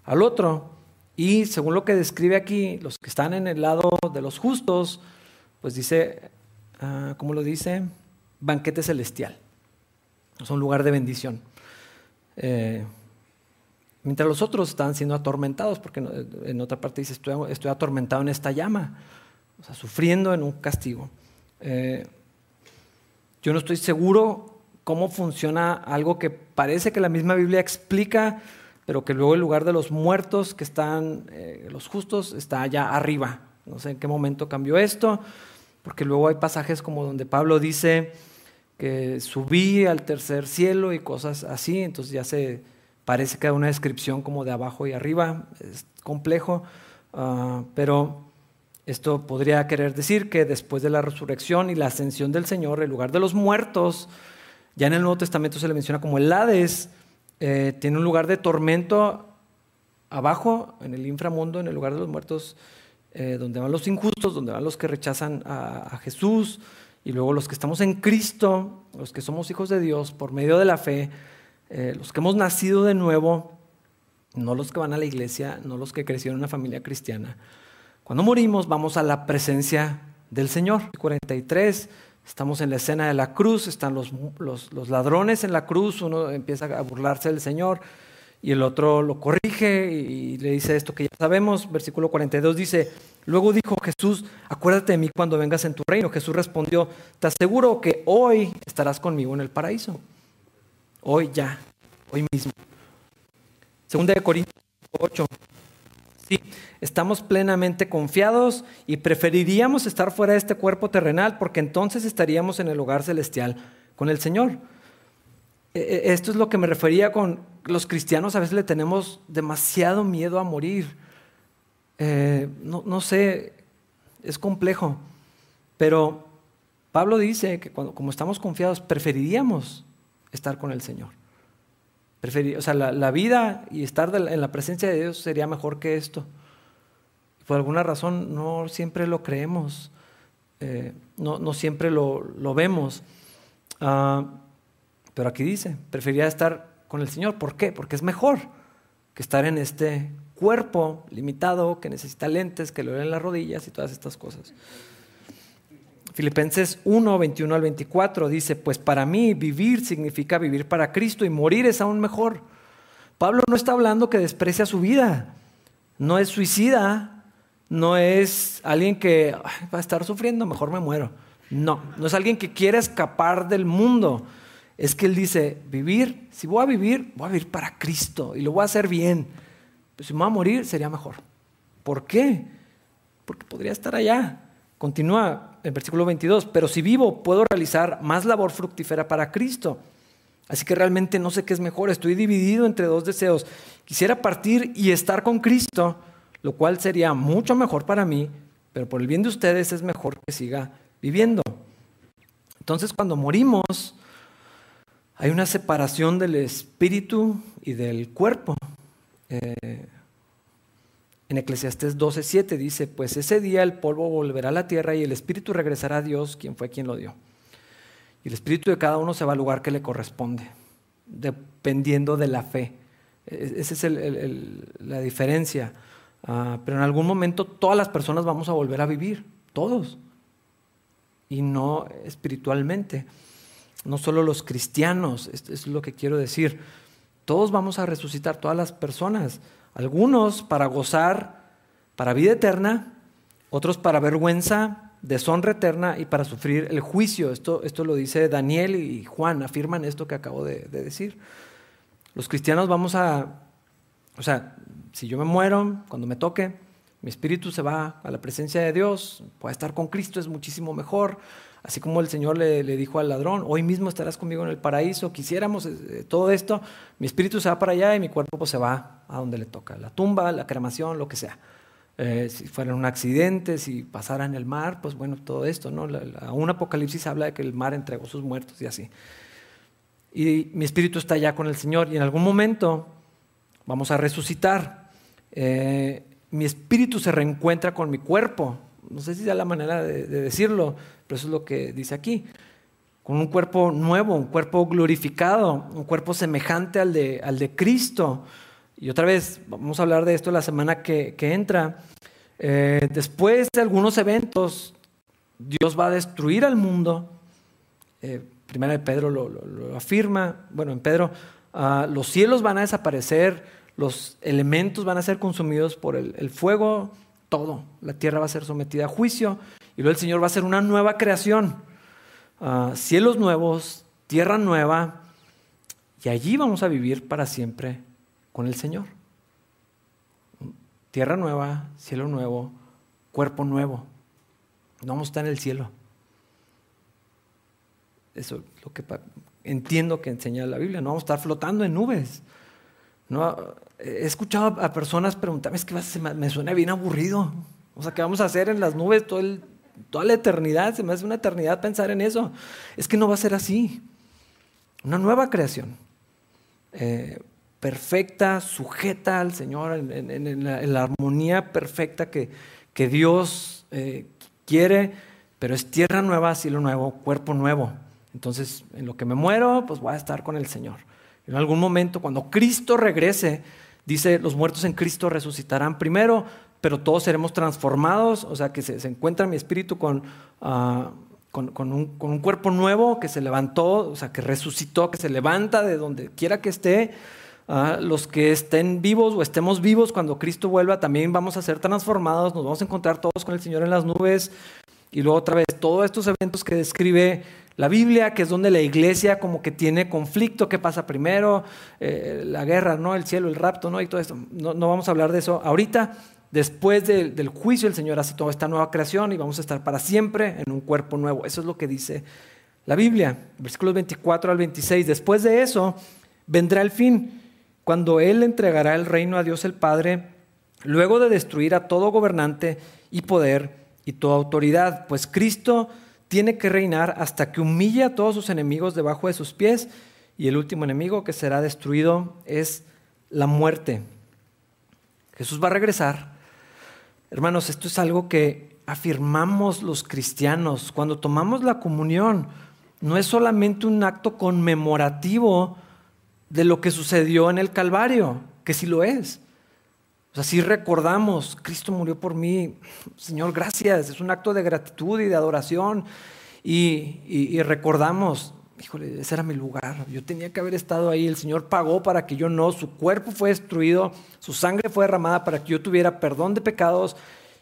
al otro. Y según lo que describe aquí, los que están en el lado de los justos, pues dice, uh, ¿cómo lo dice? Banquete celestial. Es un lugar de bendición. Eh, mientras los otros están siendo atormentados, porque en otra parte dice, estoy, estoy atormentado en esta llama, o sea, sufriendo en un castigo. Eh, yo no estoy seguro cómo funciona algo que parece que la misma Biblia explica, pero que luego el lugar de los muertos, que están eh, los justos, está allá arriba. No sé en qué momento cambió esto, porque luego hay pasajes como donde Pablo dice que subí al tercer cielo y cosas así, entonces ya se parece que hay una descripción como de abajo y arriba, es complejo, ah, pero esto podría querer decir que después de la resurrección y la ascensión del Señor, el lugar de los muertos, ya en el Nuevo Testamento se le menciona como el Hades, eh, tiene un lugar de tormento abajo, en el inframundo, en el lugar de los muertos, eh, donde van los injustos, donde van los que rechazan a, Jesús, y luego los que estamos en Cristo, los que somos hijos de Dios por medio de la fe, eh, los que hemos nacido de nuevo, no los que van a la iglesia, no los que crecieron en una familia cristiana. Cuando morimos vamos a la presencia del Señor. 43, estamos en la escena de la cruz, están los, los ladrones en la cruz, uno empieza a burlarse del Señor y el otro lo corrige y le dice esto que ya sabemos. Versículo 42 dice, luego dijo Jesús, acuérdate de mí cuando vengas en tu reino. Jesús respondió, te aseguro que hoy estarás conmigo en el paraíso. Hoy ya, hoy mismo. Segunda de Corintios 8. Sí, estamos plenamente confiados y preferiríamos estar fuera de este cuerpo terrenal porque entonces estaríamos en el hogar celestial con el Señor. E, e, esto es lo que me refería con los cristianos a veces le tenemos demasiado miedo a morir. Eh, no, sé, es complejo, pero Pablo dice que cuando, como estamos confiados, preferiríamos estar con el Señor. o sea, la, vida y estar en la presencia de Dios sería mejor que esto. Por alguna razón no siempre lo creemos, eh, no, siempre lo, vemos. Ah, pero aquí dice, preferiría estar con el Señor. ¿Por qué? Porque es mejor que estar en este cuerpo limitado, que necesita lentes, que le duelen las rodillas y todas estas cosas. Filipenses 1, 21 al 24 dice, pues para mí vivir significa vivir para Cristo y morir es aún mejor. Pablo no está hablando que desprecia su vida, no es suicida, no es alguien que va a estar sufriendo, mejor me muero. No, no es alguien que quiere escapar del mundo, es que Él dice, vivir, si voy a vivir, voy a vivir para Cristo y lo voy a hacer bien. Pero si me voy a morir, sería mejor. ¿Por qué? Porque podría estar allá. Continúa en versículo 22, pero si vivo, puedo realizar más labor fructífera para Cristo. Así que realmente no sé qué es mejor, estoy dividido entre dos deseos. Quisiera partir y estar con Cristo, lo cual sería mucho mejor para mí, pero por el bien de ustedes es mejor que siga viviendo. Entonces cuando morimos, hay una separación del espíritu y del cuerpo. Eh, en Eclesiastés 12:7 dice, pues ese día el polvo volverá a la tierra y el espíritu regresará a Dios, quien fue quien lo dio. Y el espíritu de cada uno se va al lugar que le corresponde, dependiendo de la fe. E-, esa es la diferencia. Ah, pero en algún momento todas las personas vamos a volver a vivir, todos, y no espiritualmente no solo los cristianos, esto es lo que quiero decir. Todos vamos a resucitar, todas las personas. Algunos para gozar, para vida eterna, otros para vergüenza, deshonra eterna y para sufrir el juicio. Esto, esto lo dice Daniel y Juan, afirman esto que acabo de, de decir. Los cristianos vamos a, o sea, si yo me muero, cuando me toque, mi espíritu se va a la presencia de Dios, puede estar con Cristo, es muchísimo mejor. Así como el Señor le, dijo al ladrón, hoy mismo estarás conmigo en el paraíso, quisiéramos eh, todo esto, mi espíritu se va para allá y mi cuerpo pues, se va a donde le toca, la tumba, la cremación, lo que sea. Eh, si fuera un accidente, si pasara en el mar, pues bueno, todo esto, ¿no? un Apocalipsis habla de que el mar entregó sus muertos y así. Y mi espíritu está allá con el Señor y en algún momento vamos a resucitar. Eh, mi espíritu se reencuentra con mi cuerpo, no sé si sea la manera de, decirlo, pero eso es lo que dice aquí. Con un cuerpo nuevo, un cuerpo glorificado, un cuerpo semejante al de, al de Cristo. Y otra vez, vamos a hablar de esto la semana que, entra. Eh, después de algunos eventos, Dios va a destruir al mundo. Eh, primera de Pedro lo, afirma. Bueno, en Pedro, ah, los cielos van a desaparecer, los elementos van a ser consumidos por el, fuego, todo. La tierra va a ser sometida a juicio y luego el Señor va a hacer una nueva creación. Ah, cielos nuevos, tierra nueva, y allí vamos a vivir para siempre con el Señor. Tierra nueva, cielo nuevo, cuerpo nuevo. No vamos a estar en el cielo. Eso es lo que entiendo que enseña la Biblia. No vamos a estar flotando en nubes. No, he escuchado a personas preguntarme, es que me suena bien aburrido. O sea, ¿qué vamos a hacer en las nubes toda la eternidad? Se me hace una eternidad pensar en eso. Es que no va a ser así. Una nueva creación. Eh, perfecta, sujeta al Señor, en, la, armonía perfecta que, que Dios eh, quiere, pero es tierra nueva, cielo nuevo, cuerpo nuevo. Entonces, en lo que me muero, pues voy a estar con el Señor. En algún momento, cuando Cristo regrese, dice, los muertos en Cristo resucitarán primero, pero todos seremos transformados, o sea, que se, encuentra mi espíritu ah, con, con, un, con, un, cuerpo nuevo que se levantó, o sea, que resucitó, que se levanta de donde quiera que esté. Ah, los que estén vivos o estemos vivos cuando Cristo vuelva, también vamos a ser transformados, nos vamos a encontrar todos con el Señor en las nubes. Y luego otra vez, todos estos eventos que describe la Biblia, que es donde la iglesia como que tiene conflicto, qué pasa primero, eh, la guerra, ¿no? el cielo, el rapto, ¿no? y todo esto. No, vamos a hablar de eso ahorita. Después del juicio, el Señor hace toda esta nueva creación y vamos a estar para siempre en un cuerpo nuevo. Eso es lo que dice la Biblia, versículos 24 al 26. Después de eso, vendrá el fin, cuando Él entregará el reino a Dios el Padre, luego de destruir a todo gobernante y poder y toda autoridad, pues Cristo tiene que reinar hasta que humille a todos sus enemigos debajo de sus pies y el último enemigo que será destruido es la muerte. Jesús va a regresar. Hermanos, esto es algo que afirmamos los cristianos. Cuando tomamos la comunión, no es solamente un acto conmemorativo de lo que sucedió en el Calvario, que sí lo es. O sea, si recordamos, Cristo murió por mí, Señor, gracias, es un acto de gratitud y de adoración. Y, recordamos, híjole, ese era mi lugar, yo tenía que haber estado ahí, el Señor pagó para que yo no, su cuerpo fue destruido, su sangre fue derramada para que yo tuviera perdón de pecados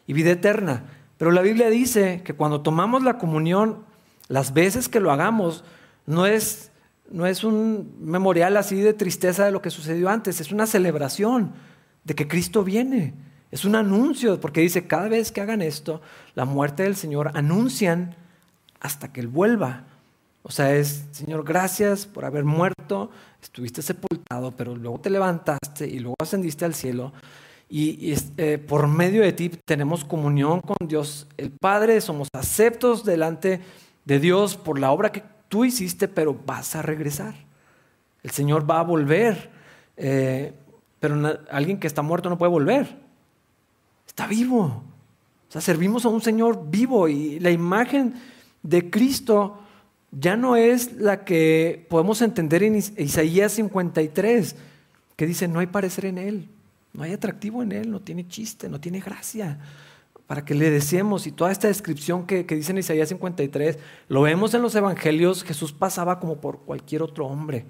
y vida eterna. Pero la Biblia dice que cuando tomamos la comunión, las veces que lo hagamos, no es, no es un memorial así de tristeza de lo que sucedió antes, es una celebración de que Cristo viene. Es un anuncio, porque dice, cada vez que hagan esto, la muerte del Señor, anuncian hasta que Él vuelva. O sea, es, Señor, gracias por haber muerto, estuviste sepultado, pero luego te levantaste y luego ascendiste al cielo. Y, eh, por medio de ti tenemos comunión con Dios el Padre, somos aceptos delante de Dios por la obra que tú hiciste, pero vas a regresar. El Señor va a volver. Eh, pero alguien que está muerto no puede volver. Está vivo. O sea, servimos a un Señor vivo y la imagen de Cristo ya no es la que podemos entender en Isaías 53, que dice, no hay parecer en Él, no hay atractivo en Él, no tiene chiste, no tiene gracia, para que le deseemos. Y toda esta descripción que, dice en Isaías 53, lo vemos en los evangelios, Jesús pasaba como por cualquier otro hombre.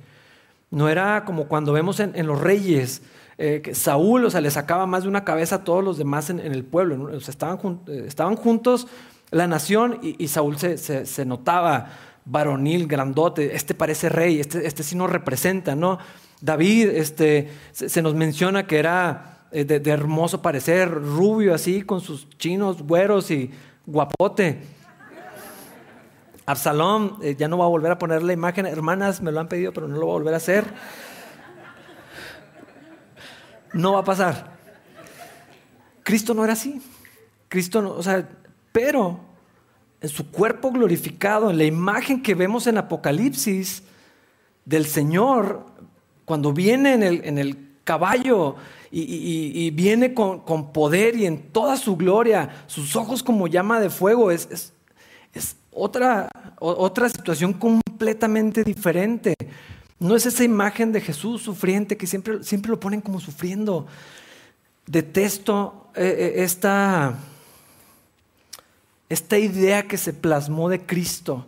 No era como cuando vemos en los reyes, eh, que Saúl, o sea, le sacaba más de una cabeza a todos los demás en, el pueblo. Estaban, eh, estaban, juntos la nación y, Saúl se, se, notaba varonil, grandote, este parece rey, este, este sí nos representa, ¿no? David, este, se, nos menciona que era eh, de, hermoso parecer, rubio así, con sus chinos güeros y guapote. Absalón, ya no va a volver a poner la imagen, hermanas me lo han pedido, pero no lo va a volver a hacer. No va a pasar. Cristo no era así. Cristo no, o sea, pero en su cuerpo glorificado, en la imagen que vemos en Apocalipsis del Señor, cuando viene en el, en el caballo y, viene con, poder y en toda su gloria, sus ojos como llama de fuego, es, otra, otra situación completamente diferente. No es esa imagen de Jesús sufriente que siempre, siempre lo ponen como sufriendo. Detesto eh, eh, esta, esta idea que se plasmó de Cristo,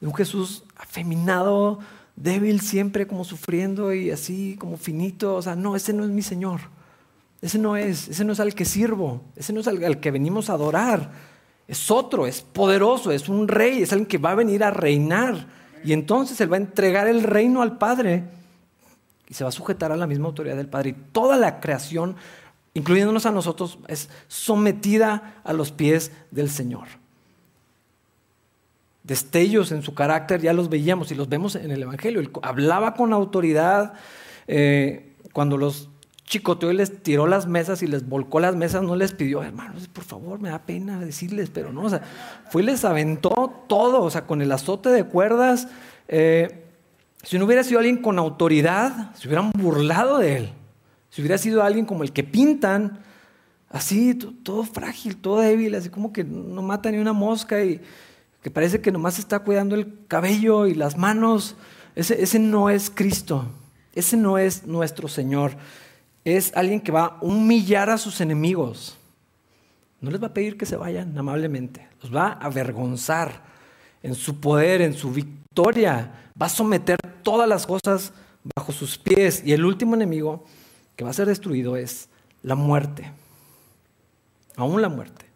de un Jesús afeminado, débil siempre, como sufriendo y así, como finito. O sea, no, ese no es mi Señor. Ese no es, ese no es al que sirvo, ese no es al, que venimos a adorar. Es otro, es poderoso, es un rey, es alguien que va a venir a reinar. Y entonces Él va a entregar el reino al Padre y se va a sujetar a la misma autoridad del Padre. Y toda la creación, incluyéndonos a nosotros, es sometida a los pies del Señor. Destellos en su carácter ya los veíamos y los vemos en el Evangelio. Él hablaba con autoridad. Eh, cuando los chicoteó y les tiró las mesas y les volcó las mesas, no les pidió, hermanos, por favor, me da pena decirles, pero no, o sea, fue y les aventó todo, o sea, con el azote de cuerdas. Eh, si no hubiera sido alguien con autoridad, se hubieran burlado de él. Si hubiera sido alguien como el que pintan, así, todo frágil, todo débil, así como que no mata ni una mosca y que parece que nomás está cuidando el cabello y las manos, ese, ese no es Cristo, ese no es nuestro Señor es alguien que va a humillar a sus enemigos. No les va a pedir que se vayan amablemente, los va a avergonzar en su poder, en su victoria. Va a someter todas las cosas bajo sus pies. Y el último enemigo que va a ser destruido es la muerte. Aún la muerte.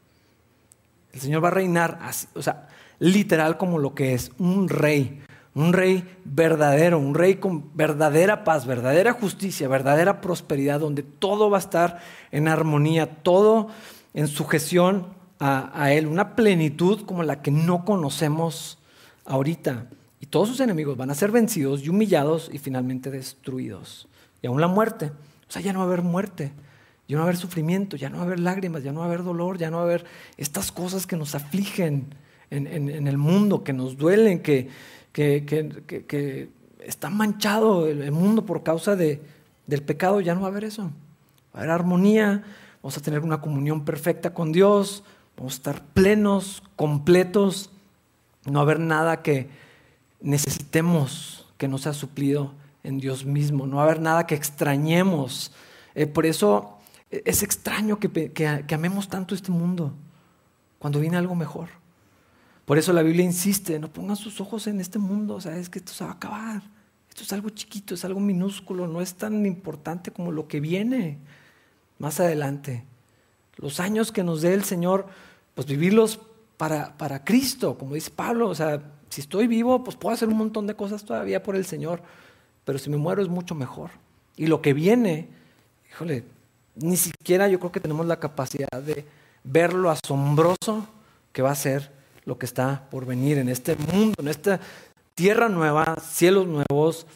El Señor va a reinar, así, o sea, literal como lo que es, un rey un rey verdadero, un rey con verdadera paz, verdadera justicia, verdadera prosperidad, donde todo va a estar en armonía, todo en sujeción a, Él, una plenitud como la que no conocemos ahorita. Y todos sus enemigos van a ser vencidos y humillados y finalmente destruidos. Y aún la muerte. O sea, ya no va a haber muerte, ya no va a haber sufrimiento, ya no va a haber lágrimas, ya no va a haber dolor, ya no va a haber estas cosas que nos afligen en el mundo, que nos duelen, que, que, está manchado el, mundo por causa de, del pecado, ya no va a haber eso. Va a haber armonía, vamos a tener una comunión perfecta con Dios, vamos a estar plenos, completos, no va a haber nada que necesitemos que no sea suplido en Dios mismo, no va a haber nada que extrañemos. Eh, por eso es extraño que, que amemos tanto este mundo cuando viene algo mejor. Por eso la Biblia insiste, no pongan sus ojos en este mundo, o sea, es que esto se va a acabar. Esto es algo chiquito, es algo minúsculo, no es tan importante como lo que viene más adelante. Los años que nos dé el Señor, pues vivirlos para, para Cristo, como dice Pablo, o sea, si estoy vivo, pues puedo hacer un montón de cosas todavía por el Señor, pero si me muero es mucho mejor. Y lo que viene, híjole, ni siquiera yo creo que tenemos la capacidad de ver lo asombroso que va a ser lo que está por venir en este mundo, en esta tierra nueva, cielos nuevos,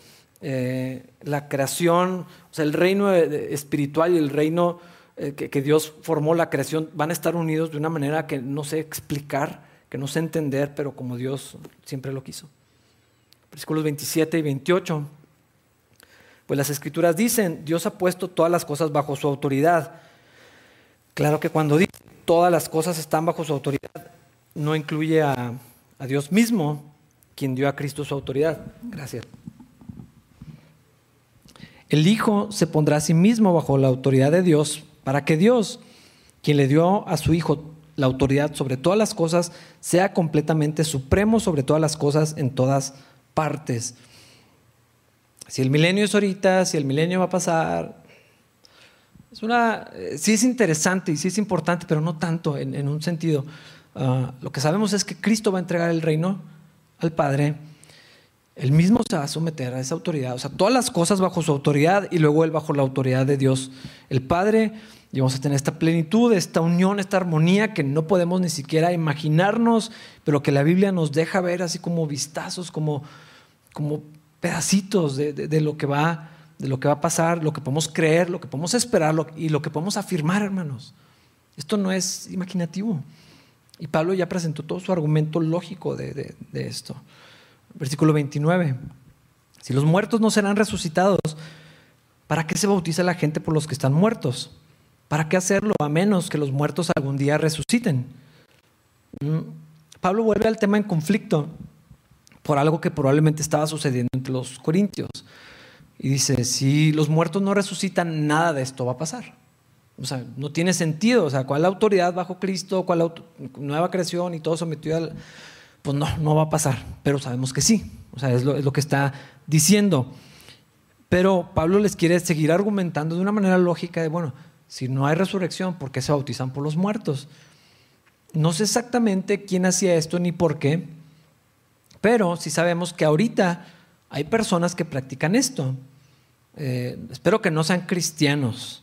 eh, la creación, o sea, el reino espiritual y el reino eh, que, Dios formó, la creación, van a estar unidos de una manera que no sé explicar, que no sé entender, pero como Dios siempre lo quiso. Versículos 27 y 28. Pues las escrituras dicen, Dios ha puesto todas las cosas bajo su autoridad. Claro que cuando dice todas las cosas están bajo su autoridad, no incluye a, Dios mismo, quien dio a Cristo su autoridad. Gracias. El Hijo se pondrá a sí mismo bajo la autoridad de Dios para que Dios, quien le dio a su Hijo la autoridad sobre todas las cosas, sea completamente supremo sobre todas las cosas en todas partes. Si el milenio es ahorita, si el milenio va a pasar, es una, eh, sí es interesante y sí es importante, pero no tanto en un sentido. Ah, lo que sabemos es que Cristo va a entregar el reino al Padre. Él mismo se va a someter a esa autoridad. O sea, todas las cosas bajo su autoridad y luego Él bajo la autoridad de Dios el Padre. Y vamos a tener esta plenitud, esta unión, esta armonía que no podemos ni siquiera imaginarnos, pero que la Biblia nos deja ver así como vistazos, como, como pedacitos de, lo que va, de lo que va a pasar, lo que podemos creer, lo que podemos esperar y lo que podemos afirmar, hermanos. Esto no es imaginativo. Y Pablo ya presentó todo su argumento lógico de, esto. Versículo 29. Si los muertos no serán resucitados, ¿para qué se bautiza la gente por los que están muertos? ¿Para qué hacerlo a menos que los muertos algún día resuciten? Mm, Pablo vuelve al tema en conflicto por algo que probablemente estaba sucediendo entre los corintios. Y dice, si los muertos no resucitan, nada de esto va a pasar. O sea, no tiene sentido. O sea, ¿cuál autoridad bajo Cristo? ¿Cuál nueva creación y todo sometido al... Pues no, no va a pasar. Pero sabemos que sí. O sea, es lo, es lo que está diciendo. Pero Pablo les quiere seguir argumentando de una manera lógica de, bueno, si no hay resurrección, ¿por qué se bautizan por los muertos? No sé exactamente quién hacía esto ni por qué, pero sí sabemos que ahorita hay personas que practican esto. Eh, espero que no sean cristianos.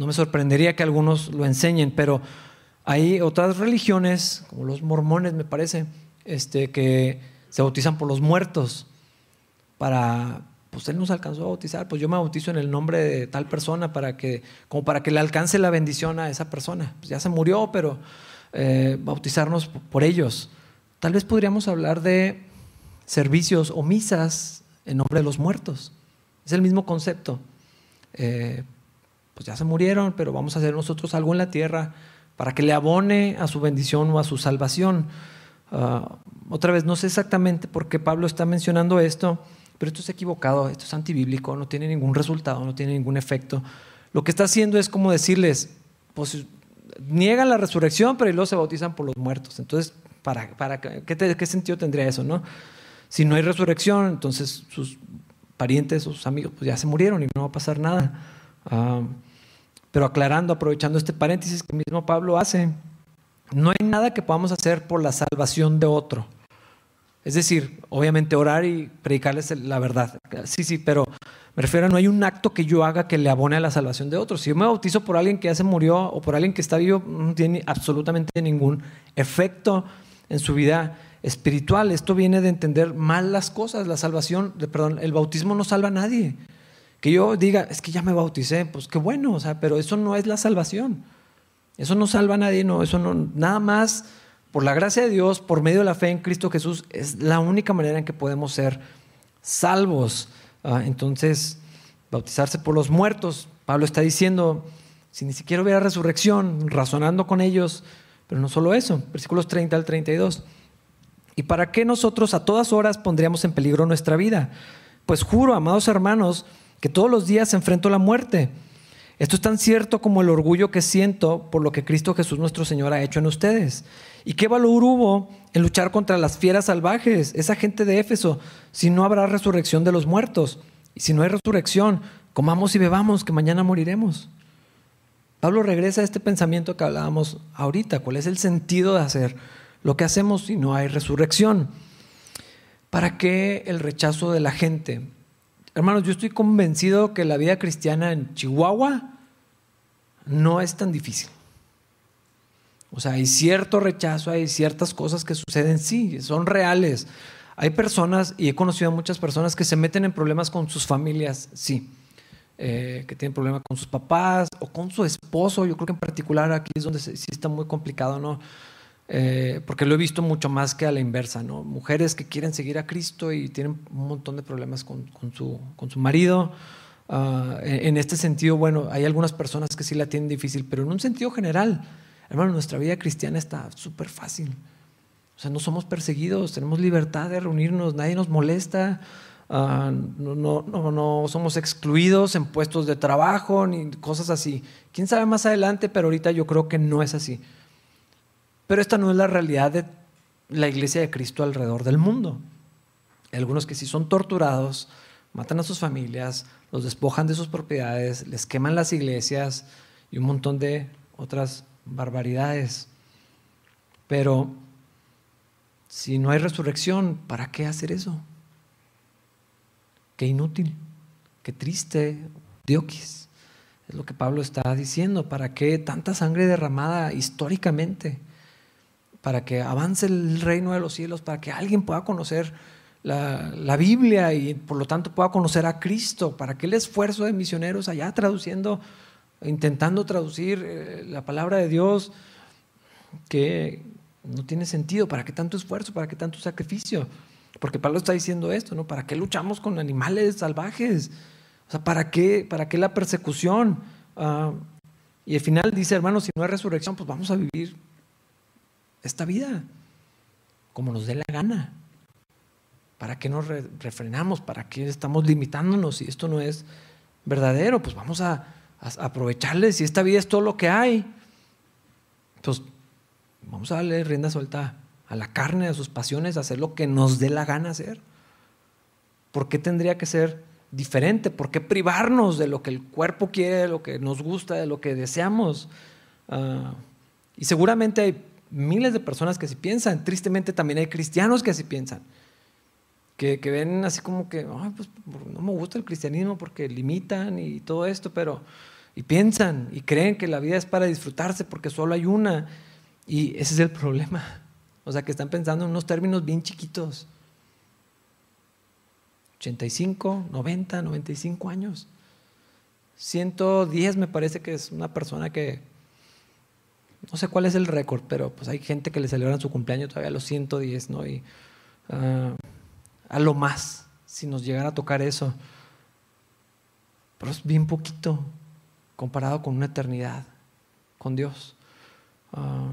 No me sorprendería que algunos lo enseñen, pero hay otras religiones, como los mormones me parece, este, que se bautizan por los muertos para, pues él nos alcanzó a bautizar, pues yo me bautizo en el nombre de tal persona para que, como para que le alcance la bendición a esa persona. Pues ya se murió, pero eh, bautizarnos por ellos. Tal vez podríamos hablar de servicios o misas en nombre de los muertos. Es el mismo concepto. Eh, pues ya se murieron, pero vamos a hacer nosotros algo en la tierra para que le abone a su bendición o a su salvación. Ah, otra vez, no sé exactamente por qué Pablo está mencionando esto pero esto es equivocado, esto es antibíblico, no tiene ningún resultado, no tiene ningún efecto. Lo que está haciendo es como decirles, pues niegan la resurrección, pero luego se bautizan por los muertos. Entonces, ¿para, para qué, sentido tendría eso? No? Si no hay resurrección, entonces sus parientes, sus amigos, pues ya se murieron y no va a pasar nada. Ah, pero aclarando, aprovechando este paréntesis que mismo Pablo hace, no hay nada que podamos hacer por la salvación de otro. Es decir, obviamente orar y predicarles la verdad. Sí, sí, pero me refiero a no hay un acto que yo haga que le abone a la salvación de otros. Si yo me bautizo por alguien que ya se murió o por alguien que está vivo, no tiene absolutamente ningún efecto en su vida espiritual. Esto viene de entender mal las cosas. La salvación, perdón, el bautismo no salva a nadie. Que yo diga, es que ya me bauticé, pues qué bueno, o sea, pero eso no es la salvación. Eso no salva a nadie, no, eso no, nada más por la gracia de Dios, por medio de la fe en Cristo Jesús, es la única manera en que podemos ser salvos. Ah, entonces, bautizarse por los muertos, Pablo está diciendo, si ni siquiera hubiera resurrección, razonando con ellos, pero no solo eso, versículos 30 al 32. ¿Y para qué nosotros a todas horas pondríamos en peligro nuestra vida? Pues juro, amados hermanos, que todos los días enfrento la muerte. Esto es tan cierto como el orgullo que siento por lo que Cristo Jesús nuestro Señor ha hecho en ustedes. ¿Y qué valor hubo en luchar contra las fieras salvajes, esa gente de Éfeso, si no habrá resurrección de los muertos? Y si no hay resurrección, comamos y bebamos, que mañana moriremos. Pablo regresa a este pensamiento que hablábamos ahorita. ¿Cuál es el sentido de hacer lo que hacemos si no hay resurrección? ¿Para qué el rechazo de la gente? Hermanos, yo estoy convencido que la vida cristiana en Chihuahua no es tan difícil. O sea, hay cierto rechazo, hay ciertas cosas que suceden, sí, son reales. Hay personas, y he conocido a muchas personas que se meten en problemas con sus familias, sí. Eh, que tienen problemas con sus papás o con su esposo. Yo creo que en particular aquí es donde sí está muy complicado, ¿no? Eh, porque lo he visto mucho más que a la inversa, ¿no? Mujeres que quieren seguir a Cristo y tienen un montón de problemas con, su, con su, marido. Ah, en, este sentido, bueno, hay algunas personas que sí la tienen difícil, pero en un sentido general, hermano, nuestra vida cristiana está súper fácil. O sea, no somos perseguidos, tenemos libertad de reunirnos, nadie nos molesta, ah, no, no, no, no, somos excluidos en puestos de trabajo ni cosas así. Quién sabe más adelante, pero ahorita yo creo que no es así. Pero esta no es la realidad de la iglesia de Cristo alrededor del mundo. Hay algunos que sí son torturados, matan a sus familias, los despojan de sus propiedades, les queman las iglesias y un montón de otras barbaridades. Pero si no hay resurrección, ¿para qué hacer eso? Qué inútil, qué triste, dioquis. Es lo que Pablo está diciendo. ¿Para qué tanta sangre derramada históricamente? Para que avance el reino de los cielos, para que alguien pueda conocer la, Biblia y por lo tanto pueda conocer a Cristo, para que el esfuerzo de misioneros allá traduciendo, intentando traducir eh, la palabra de Dios, que no tiene sentido, ¿para qué tanto esfuerzo? ¿Para qué tanto sacrificio? Porque Pablo está diciendo esto, ¿no? ¿Para qué luchamos con animales salvajes? O sea, ¿para qué, para qué la persecución? Ah, y al final dice, hermano, si no hay resurrección, pues vamos a vivir esta vida como nos dé la gana. ¿Para qué nos refrenamos? ¿Para qué estamos limitándonos si esto no es verdadero? Pues vamos a, a aprovecharle. Si esta vida es todo lo que hay, pues vamos a darle rienda suelta a la carne, a sus pasiones, a hacer lo que nos dé la gana hacer. ¿Por qué tendría que ser diferente? ¿Por qué privarnos de lo que el cuerpo quiere, de lo que nos gusta, de lo que deseamos? Ah, y seguramente hay miles de personas que así piensan. Tristemente también hay cristianos que así piensan. Que, ven así como que, pues no me gusta el cristianismo porque limitan y todo esto, pero... Y piensan y creen que la vida es para disfrutarse porque solo hay una. Y ese es el [laughs] problema. O sea, que están pensando en unos términos bien chiquitos. 85, 90, 95 años. 110 me parece que es una persona que, no sé cuál es el récord, pero pues hay gente que le celebran su cumpleaños todavía a los 110, ¿no? Y ah, a lo más, si nos llegara a tocar eso. Pero es bien poquito comparado con una eternidad, con Dios. Ah,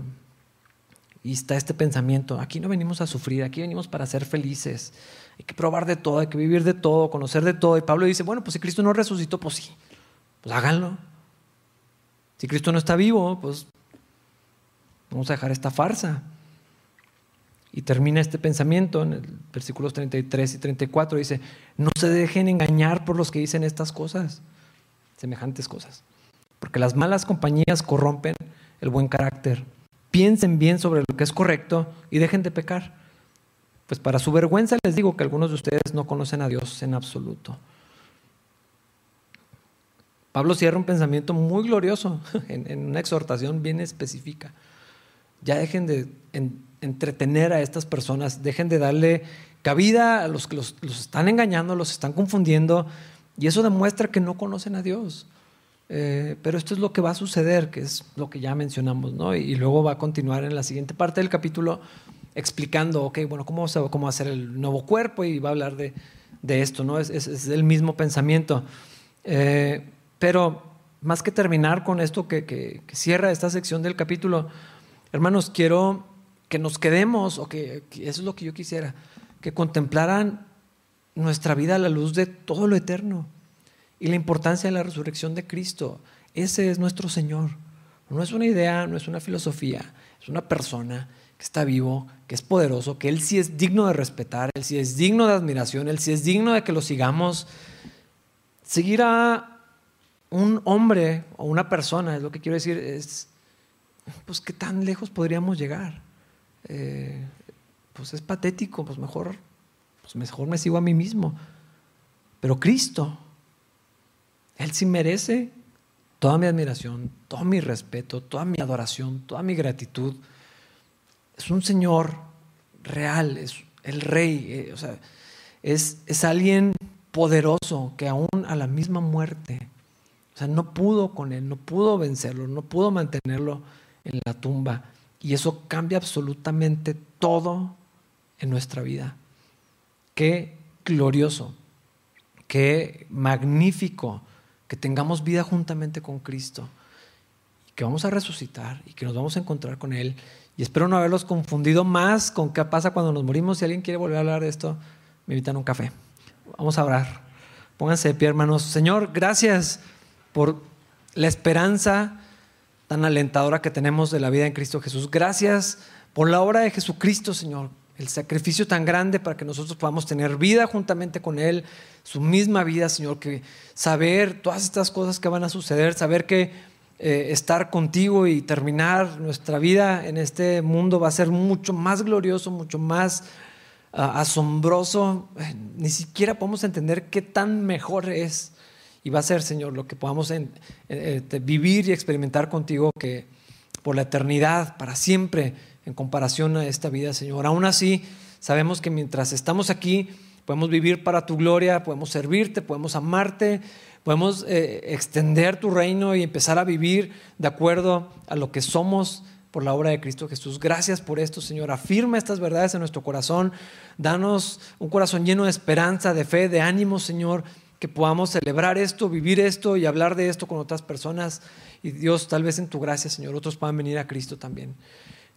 y está este pensamiento, aquí no venimos a sufrir, aquí venimos para ser felices. Hay que probar de todo, hay que vivir de todo, conocer de todo. Y Pablo dice, bueno, pues si Cristo no resucitó, pues sí, pues háganlo. Si Cristo no está vivo, pues vamos a dejar esta farsa. Y termina este pensamiento en el versículos 33 y 34. Dice, no se dejen engañar por los que dicen estas cosas, semejantes cosas. Porque las malas compañías corrompen el buen carácter. Piensen bien sobre lo que es correcto y dejen de pecar. Pues para su vergüenza les digo que algunos de ustedes no conocen a Dios en absoluto. Pablo cierra un pensamiento muy glorioso [laughs] en, una exhortación bien específica. Ya dejen de entretener a estas personas, dejen de darle cabida a los que los, están engañando, los están confundiendo, y eso demuestra que no conocen a Dios. Eh, pero esto es lo que va a suceder, que es lo que ya mencionamos, ¿no? Y, luego va a continuar en la siguiente parte del capítulo explicando, ok, bueno, ¿cómo, cómo hacer el nuevo cuerpo? Y va a hablar de, esto, ¿no? Es, es, el mismo pensamiento. Eh, pero más que terminar con esto que, cierra esta sección del capítulo, hermanos, quiero que nos quedemos, o que, eso es lo que yo quisiera, que contemplaran nuestra vida a la luz de todo lo eterno y la importancia de la resurrección de Cristo. Ese es nuestro Señor. No es una idea, no es una filosofía, es una persona que está vivo, que es poderoso, que Él sí es digno de respetar, Él sí es digno de admiración, Él sí es digno de que lo sigamos. Seguir a un hombre o una persona, es lo que quiero decir, es, pues, ¿qué tan lejos podríamos llegar? Eh, pues es patético, pues mejor, pues mejor me sigo a mí mismo. Pero Cristo, Él sí merece toda mi admiración, todo mi respeto, toda mi adoración, toda mi gratitud es un Señor real, es el rey, eh, o sea, es, es alguien poderoso que aún a la misma muerte, o sea, no pudo con él, no pudo vencerlo, no pudo mantenerlo en la tumba. Y eso cambia absolutamente todo en nuestra vida. Qué glorioso, qué magnífico que tengamos vida juntamente con Cristo, que vamos a resucitar y que nos vamos a encontrar con Él y espero no haberlos confundido más con qué pasa cuando nos morimos. Si alguien quiere volver a hablar de esto, me invitan a un café. Vamos a orar. Pónganse de pie, hermanos. Señor, gracias por la esperanza tan alentadora que tenemos de la vida en Cristo Jesús. Gracias por la obra de Jesucristo, Señor. El sacrificio tan grande para que nosotros podamos tener vida juntamente con Él, su misma vida, Señor, que saber todas estas cosas que van a suceder, saber que eh, estar contigo y terminar nuestra vida en este mundo va a ser mucho más glorioso, mucho más ah, asombroso. Ni siquiera podemos entender qué tan mejor es. Y va a ser, Señor, lo que podamos eh, vivir y experimentar contigo que por la eternidad, para siempre, en comparación a esta vida, Señor. Aún así, sabemos que mientras estamos aquí, podemos vivir para tu gloria, podemos servirte, podemos amarte, Podemos eh, extender tu reino y empezar a vivir de acuerdo a lo que somos por la obra de Cristo Jesús. Gracias por esto, Señor. Afirma estas verdades en nuestro corazón. Danos un corazón lleno de esperanza, de fe, de ánimo, Señor. Que podamos celebrar esto, vivir esto y hablar de esto con otras personas. Y Dios, tal vez en tu gracia, Señor, otros puedan venir a Cristo también.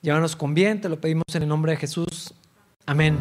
Llévanos con bien, te lo pedimos en el nombre de Jesús. Amén.